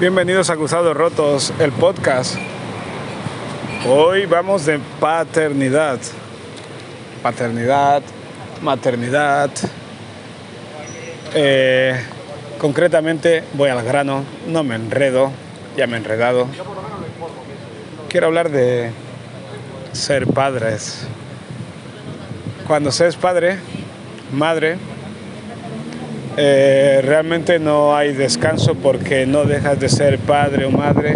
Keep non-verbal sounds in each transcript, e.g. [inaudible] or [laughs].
Bienvenidos a Cruzados Rotos, el podcast. Hoy vamos de paternidad. Paternidad, maternidad. Eh, concretamente voy al grano, no me enredo, ya me he enredado. Quiero hablar de ser padres. Cuando se es padre, madre, eh, realmente no hay descanso porque no dejas de ser padre o madre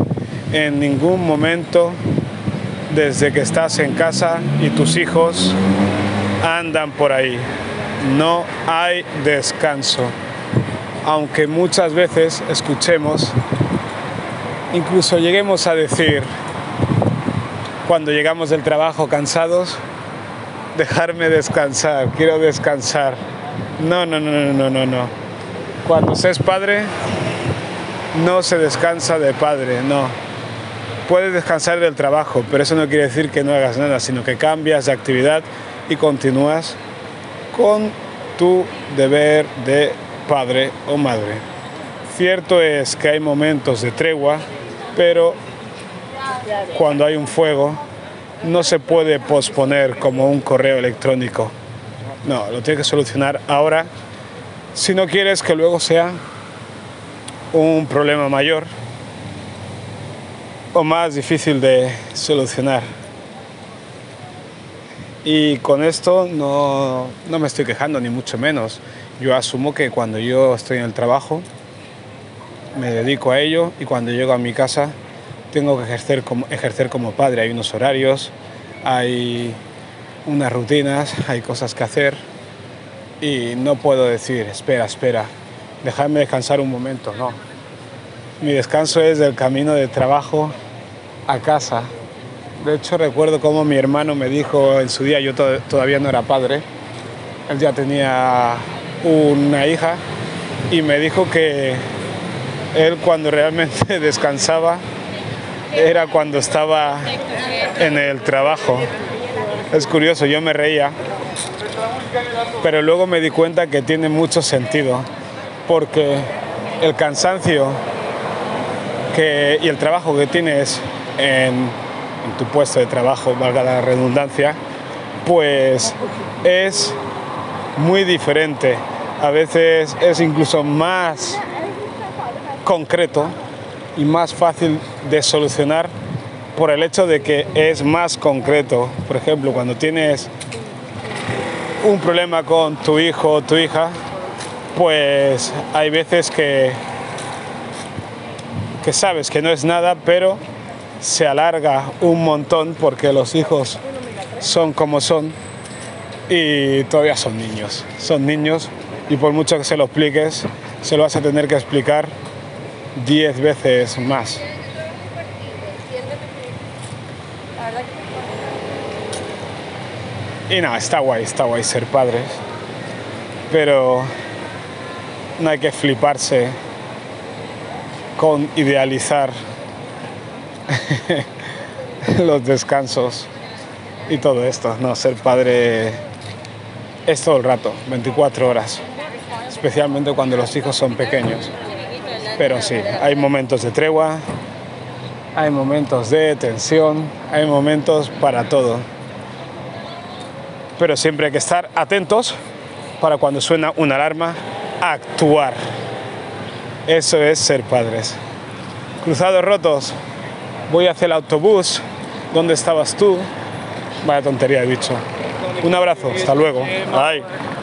en ningún momento desde que estás en casa y tus hijos andan por ahí. No hay descanso. Aunque muchas veces escuchemos, incluso lleguemos a decir, cuando llegamos del trabajo cansados, dejarme descansar, quiero descansar no, no, no, no, no, no. Cuando se es padre, no se descansa de padre, no. Puedes descansar del trabajo, pero eso no quiere decir que no hagas nada, sino que cambias de actividad y continúas con tu deber de padre o madre. Cierto es que hay momentos de tregua, pero cuando hay un fuego no se puede posponer como un correo electrónico. No, lo tienes que solucionar ahora si no quieres que luego sea un problema mayor o más difícil de solucionar. Y con esto no, no, me estoy quejando, ni mucho menos. Yo asumo que cuando yo estoy en el trabajo, me dedico a ello y cuando llego a mi casa tengo que ejercer como, ejercer como padre. Hay unos horarios, hay unas rutinas, hay cosas que hacer y no puedo decir, espera, espera, dejarme descansar un momento, no. Mi descanso es del camino de trabajo a casa. De hecho, recuerdo cómo mi hermano me dijo en su día, yo todavía no era padre, él ya tenía una hija y me dijo que él cuando realmente [laughs] descansaba era cuando estaba en el trabajo es curioso, yo me reía, pero luego me di cuenta que tiene mucho sentido, porque el cansancio y el trabajo que tienes en, en tu puesto de trabajo, valga la redundancia, pues es muy diferente. A veces es incluso más concreto y más fácil de solucionar por el hecho de que es más concreto. Por ejemplo, cuando tienes un problema con tu hijo o tu hija, pues hay veces que, que sabes que no es nada, pero se alarga un montón porque los hijos son como son y todavía son niños. Son niños y por mucho que se lo expliques, se lo vas a tener que explicar diez veces más. Y no, está guay, está guay ser padres. Pero no hay que fliparse con idealizar [laughs] los descansos y todo esto. No, ser padre es todo el rato, 24 horas, especialmente cuando los hijos son pequeños. Pero sí, hay momentos de tregua, hay momentos de tensión, hay momentos para todo pero siempre hay que estar atentos para cuando suena una alarma, actuar. Eso es ser padres. Cruzados rotos, voy hacia el autobús. ¿Dónde estabas tú? Vaya tontería he dicho. Un abrazo, hasta luego. Bye.